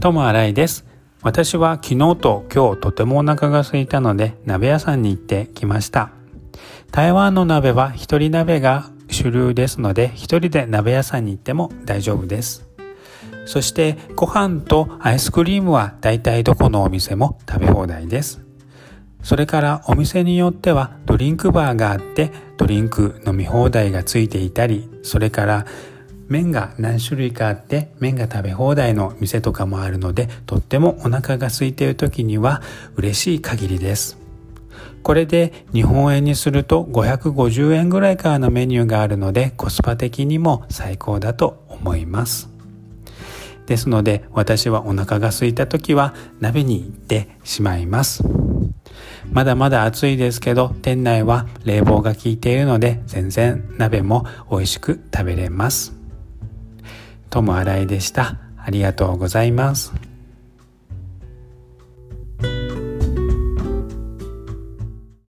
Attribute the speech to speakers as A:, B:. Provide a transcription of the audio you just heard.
A: ともあらいです。私は昨日と今日とてもお腹が空いたので鍋屋さんに行ってきました。台湾の鍋は一人鍋が主流ですので一人で鍋屋さんに行っても大丈夫です。そしてご飯とアイスクリームはだいたいどこのお店も食べ放題です。それからお店によってはドリンクバーがあってドリンク飲み放題がついていたりそれから麺が何種類かあって麺が食べ放題の店とかもあるのでとってもお腹が空いている時には嬉しい限りです。これで日本円にすると550円ぐらいからのメニューがあるのでコスパ的にも最高だと思います。ですので私はお腹が空いた時は鍋に行ってしまいます。まだまだ暑いですけど店内は冷房が効いているので全然鍋も美味しく食べれます。ともあらいでした。ありがとうございます。